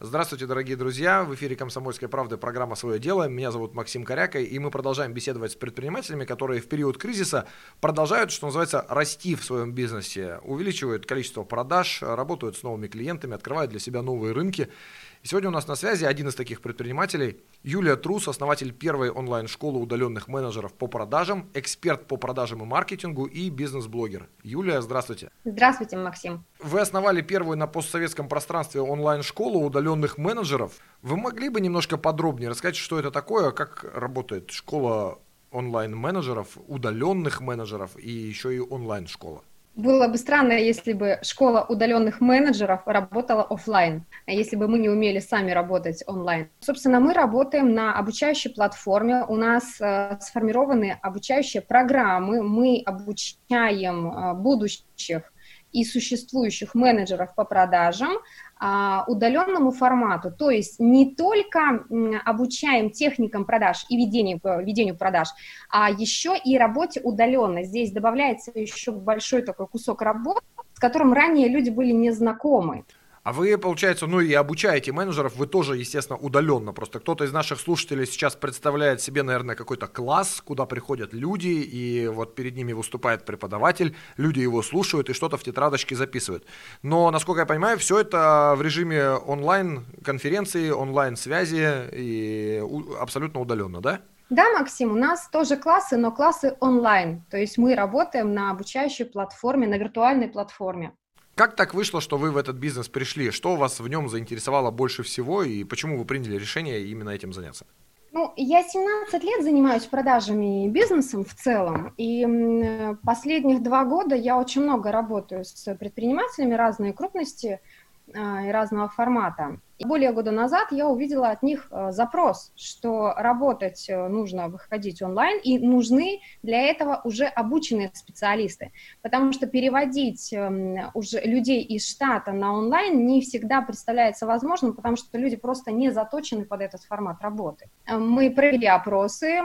Здравствуйте, дорогие друзья! В эфире «Комсомольская правда» программа «Свое дело». Меня зовут Максим Коряка, и мы продолжаем беседовать с предпринимателями, которые в период кризиса продолжают, что называется, расти в своем бизнесе, увеличивают количество продаж, работают с новыми клиентами, открывают для себя новые рынки. И сегодня у нас на связи один из таких предпринимателей, Юлия Трус, основатель первой онлайн-школы удаленных менеджеров по продажам, эксперт по продажам и маркетингу и бизнес-блогер. Юлия, здравствуйте. Здравствуйте, Максим. Вы основали первую на постсоветском пространстве онлайн-школу удаленных менеджеров. Вы могли бы немножко подробнее рассказать, что это такое, как работает школа онлайн-менеджеров, удаленных менеджеров и еще и онлайн-школа? Было бы странно, если бы школа удаленных менеджеров работала офлайн, если бы мы не умели сами работать онлайн. Собственно, мы работаем на обучающей платформе, у нас э, сформированы обучающие программы, мы обучаем э, будущих и существующих менеджеров по продажам а, удаленному формату. То есть не только обучаем техникам продаж и ведению, ведению продаж, а еще и работе удаленно. Здесь добавляется еще большой такой кусок работы, с которым ранее люди были не знакомы. А вы, получается, ну и обучаете менеджеров, вы тоже, естественно, удаленно. Просто кто-то из наших слушателей сейчас представляет себе, наверное, какой-то класс, куда приходят люди, и вот перед ними выступает преподаватель, люди его слушают и что-то в тетрадочке записывают. Но, насколько я понимаю, все это в режиме онлайн-конференции, онлайн-связи и абсолютно удаленно, да? Да, Максим, у нас тоже классы, но классы онлайн. То есть мы работаем на обучающей платформе, на виртуальной платформе. Как так вышло, что вы в этот бизнес пришли? Что вас в нем заинтересовало больше всего и почему вы приняли решение именно этим заняться? Ну, я 17 лет занимаюсь продажами и бизнесом в целом, и последних два года я очень много работаю с предпринимателями разной крупности а, и разного формата. Более года назад я увидела от них э, запрос, что работать э, нужно выходить онлайн, и нужны для этого уже обученные специалисты, потому что переводить эм, уже людей из штата на онлайн не всегда представляется возможным, потому что люди просто не заточены под этот формат работы. Э, мы провели опросы,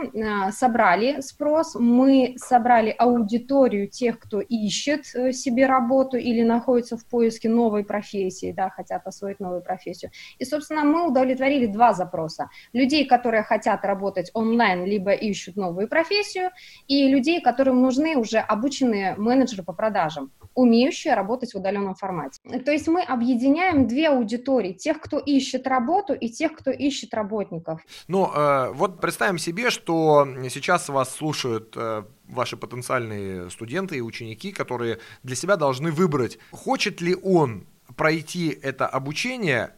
собрали спрос, мы собрали аудиторию тех, кто ищет себе работу или находится в поиске новой профессии, да, хотят освоить новую профессию. И, собственно, мы удовлетворили два запроса. Людей, которые хотят работать онлайн, либо ищут новую профессию, и людей, которым нужны уже обученные менеджеры по продажам, умеющие работать в удаленном формате. То есть мы объединяем две аудитории, тех, кто ищет работу, и тех, кто ищет работников. Ну, э, вот представим себе, что сейчас вас слушают э, ваши потенциальные студенты и ученики, которые для себя должны выбрать, хочет ли он пройти это обучение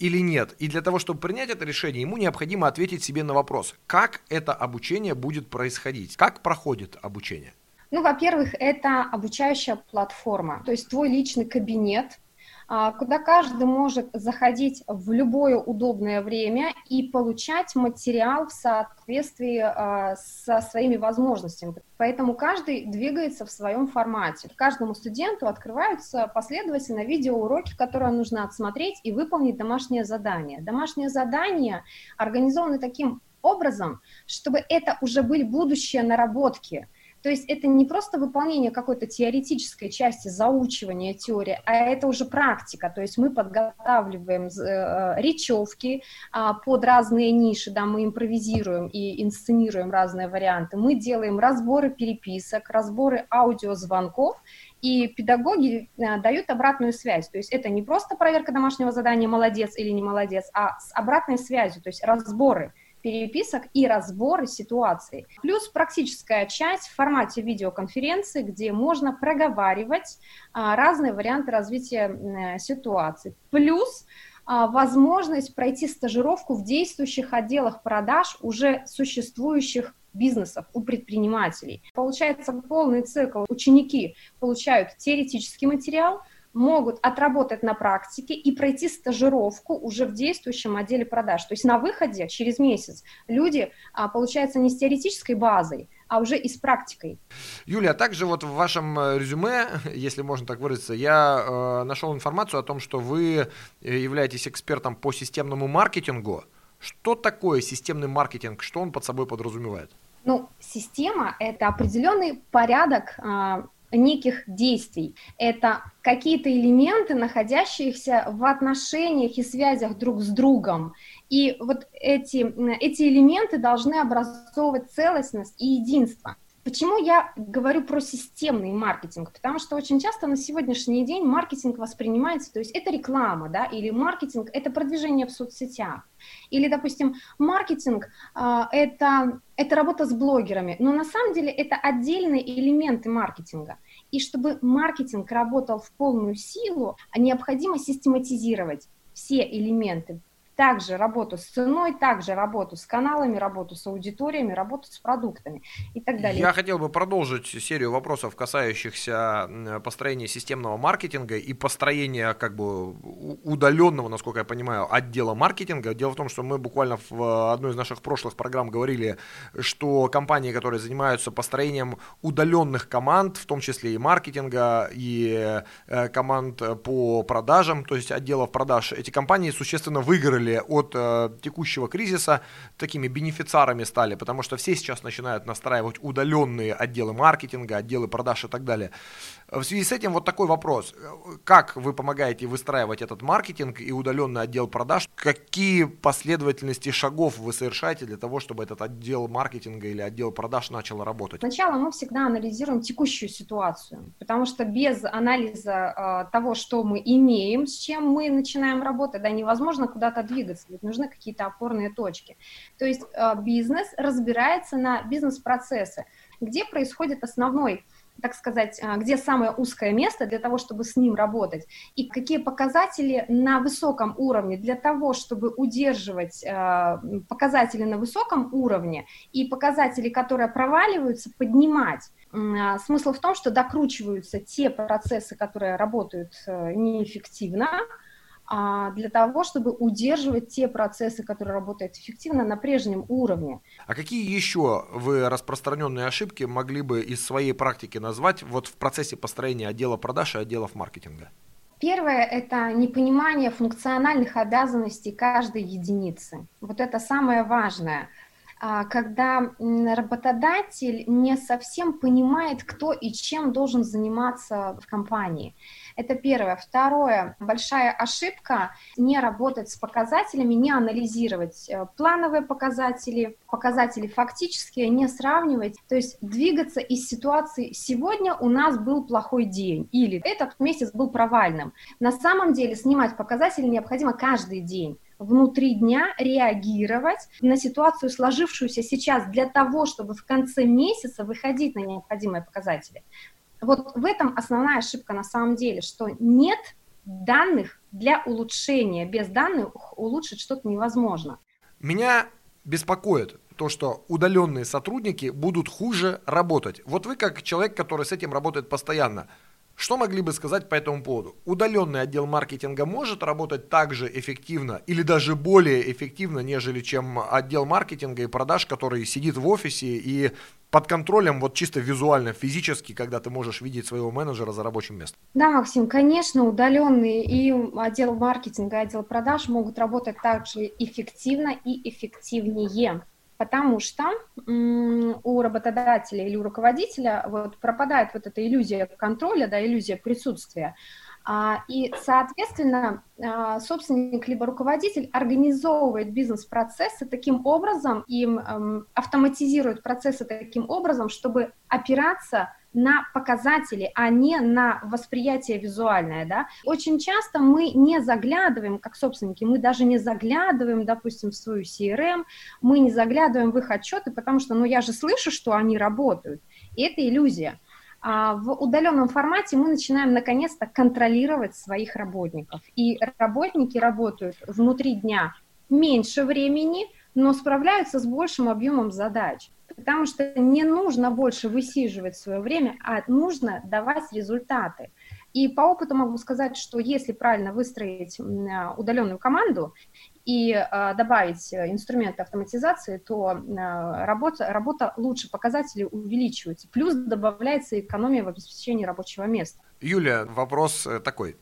или нет. И для того, чтобы принять это решение, ему необходимо ответить себе на вопрос, как это обучение будет происходить, как проходит обучение. Ну, во-первых, это обучающая платформа, то есть твой личный кабинет, куда каждый может заходить в любое удобное время и получать материал в соответствии а, со своими возможностями. Поэтому каждый двигается в своем формате. Каждому студенту открываются последовательно видеоуроки, которые нужно отсмотреть и выполнить домашнее задание. Домашнее задание организовано таким образом, чтобы это уже были будущие наработки – то есть это не просто выполнение какой-то теоретической части заучивания теории, а это уже практика. То есть мы подготавливаем э, речевки а, под разные ниши, да, мы импровизируем и инсценируем разные варианты. Мы делаем разборы переписок, разборы аудиозвонков, и педагоги э, дают обратную связь. То есть это не просто проверка домашнего задания «молодец» или «не молодец», а с обратной связью, то есть разборы переписок и разборы ситуаций. Плюс практическая часть в формате видеоконференции, где можно проговаривать а, разные варианты развития э, ситуации. Плюс а, возможность пройти стажировку в действующих отделах продаж уже существующих бизнесов, у предпринимателей. Получается полный цикл. Ученики получают теоретический материал, могут отработать на практике и пройти стажировку уже в действующем отделе продаж. То есть на выходе через месяц люди, а, получается, не с теоретической базой, а уже и с практикой. Юлия, а также вот в вашем э, резюме, если можно так выразиться, я э, нашел информацию о том, что вы э, являетесь экспертом по системному маркетингу. Что такое системный маркетинг? Что он под собой подразумевает? Ну, система – это определенный порядок а, неких действий. Это какие-то элементы, находящиеся в отношениях и связях друг с другом. И вот эти, эти элементы должны образовывать целостность и единство. Почему я говорю про системный маркетинг? Потому что очень часто на сегодняшний день маркетинг воспринимается, то есть это реклама, да, или маркетинг – это продвижение в соцсетях, или, допустим, маркетинг э, это, это работа с блогерами, но на самом деле это отдельные элементы маркетинга. И чтобы маркетинг работал в полную силу, необходимо систематизировать все элементы, также работу с ценой, также работу с каналами, работу с аудиториями, работу с продуктами и так далее. Я хотел бы продолжить серию вопросов, касающихся построения системного маркетинга и построения как бы удаленного, насколько я понимаю, отдела маркетинга. Дело в том, что мы буквально в одной из наших прошлых программ говорили, что компании, которые занимаются построением удаленных команд, в том числе и маркетинга, и э, команд по продажам, то есть отделов продаж, эти компании существенно выиграли выиграли от э, текущего кризиса, такими бенефициарами стали, потому что все сейчас начинают настраивать удаленные отделы маркетинга, отделы продаж и так далее. В связи с этим вот такой вопрос. Как вы помогаете выстраивать этот маркетинг и удаленный отдел продаж? Какие последовательности шагов вы совершаете для того, чтобы этот отдел маркетинга или отдел продаж начал работать? Сначала мы всегда анализируем текущую ситуацию, потому что без анализа э, того, что мы имеем, с чем мы начинаем работать, да, невозможно куда-то двигаться, ведь нужны какие-то опорные точки. То есть э, бизнес разбирается на бизнес-процессы, где происходит основной так сказать, а, где самое узкое место для того, чтобы с ним работать, и какие показатели на высоком уровне для того, чтобы удерживать а, показатели на высоком уровне и показатели, которые проваливаются, поднимать. А, смысл в том, что докручиваются те процессы, которые работают э, неэффективно, для того, чтобы удерживать те процессы, которые работают эффективно на прежнем уровне. А какие еще вы распространенные ошибки могли бы из своей практики назвать вот в процессе построения отдела продаж и отделов маркетинга? Первое – это непонимание функциональных обязанностей каждой единицы. Вот это самое важное а, когда работодатель не совсем понимает, кто и чем должен заниматься в компании. Это первое. Второе, большая ошибка не работать с показателями, не анализировать э, плановые показатели, показатели фактические, не сравнивать, то есть двигаться из ситуации «сегодня у нас был плохой день» или «этот месяц был провальным». На самом деле снимать показатели необходимо каждый день внутри дня реагировать на ситуацию, сложившуюся сейчас, для того, чтобы в конце месяца выходить на необходимые показатели. Вот в этом основная ошибка на самом деле, что нет данных для улучшения. Без данных улучшить что-то невозможно. Меня беспокоит то, что удаленные сотрудники будут хуже работать. Вот вы как человек, который с этим работает постоянно, что могли бы сказать по этому поводу? Удаленный отдел маркетинга может работать так же эффективно или даже более эффективно, нежели чем отдел маркетинга и продаж, который сидит в офисе и под контролем вот чисто визуально, физически, когда ты можешь видеть своего менеджера за рабочим местом? Да, Максим, конечно, удаленные и отдел маркетинга, и отдел продаж могут работать также эффективно и эффективнее потому что у работодателя или у руководителя вот пропадает вот эта иллюзия контроля, да, иллюзия присутствия. А, и, соответственно, а, собственник либо руководитель организовывает бизнес-процессы таким образом, им эм, автоматизирует процессы таким образом, чтобы опираться на показатели, а не на восприятие визуальное, да. Очень часто мы не заглядываем, как собственники, мы даже не заглядываем, допустим, в свою CRM, мы не заглядываем в их отчеты, потому что, ну, я же слышу, что они работают, и это иллюзия. А в удаленном формате мы начинаем наконец-то контролировать своих работников. И работники работают внутри дня меньше времени, но справляются с большим объемом задач потому что не нужно больше высиживать свое время, а нужно давать результаты. И по опыту могу сказать, что если правильно выстроить удаленную команду и э, добавить инструменты автоматизации, то э, работа, работа лучше, показатели увеличиваются. Плюс добавляется экономия в обеспечении рабочего места. Юля, вопрос э, такой.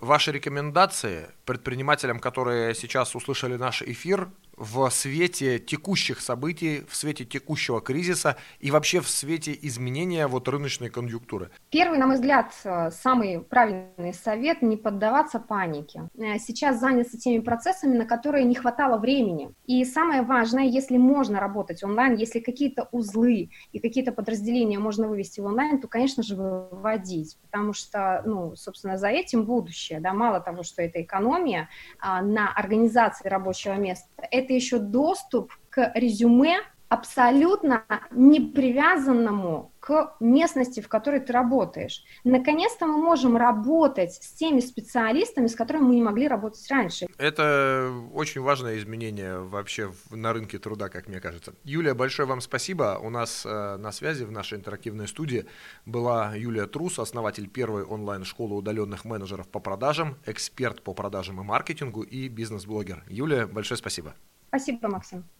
Ваши рекомендации предпринимателям, которые сейчас услышали наш эфир, в свете текущих событий, в свете текущего кризиса и вообще в свете изменения вот рыночной конъюнктуры? Первый, на мой взгляд, э, самый правильный совет – не поддаваться панике. Э, сейчас заняться теми процессами, на которые не хватало времени. И самое важное, если можно работать онлайн, если какие-то узлы и какие-то подразделения можно вывести в онлайн, то, конечно же, выводить, потому что, ну, собственно, за этим будущее. Да? Мало того, что это экономия а, на организации рабочего места, это еще доступ к резюме абсолютно не привязанному к местности, в которой ты работаешь. Наконец-то мы можем работать с теми специалистами, с которыми мы не могли работать раньше. Это очень важное изменение вообще на рынке труда, как мне кажется. Юлия, большое вам спасибо. У нас э, на связи в нашей интерактивной студии была Юлия Трус, основатель первой онлайн-школы удаленных менеджеров по продажам, эксперт по продажам и маркетингу и бизнес-блогер. Юлия, большое спасибо. Спасибо, Максим.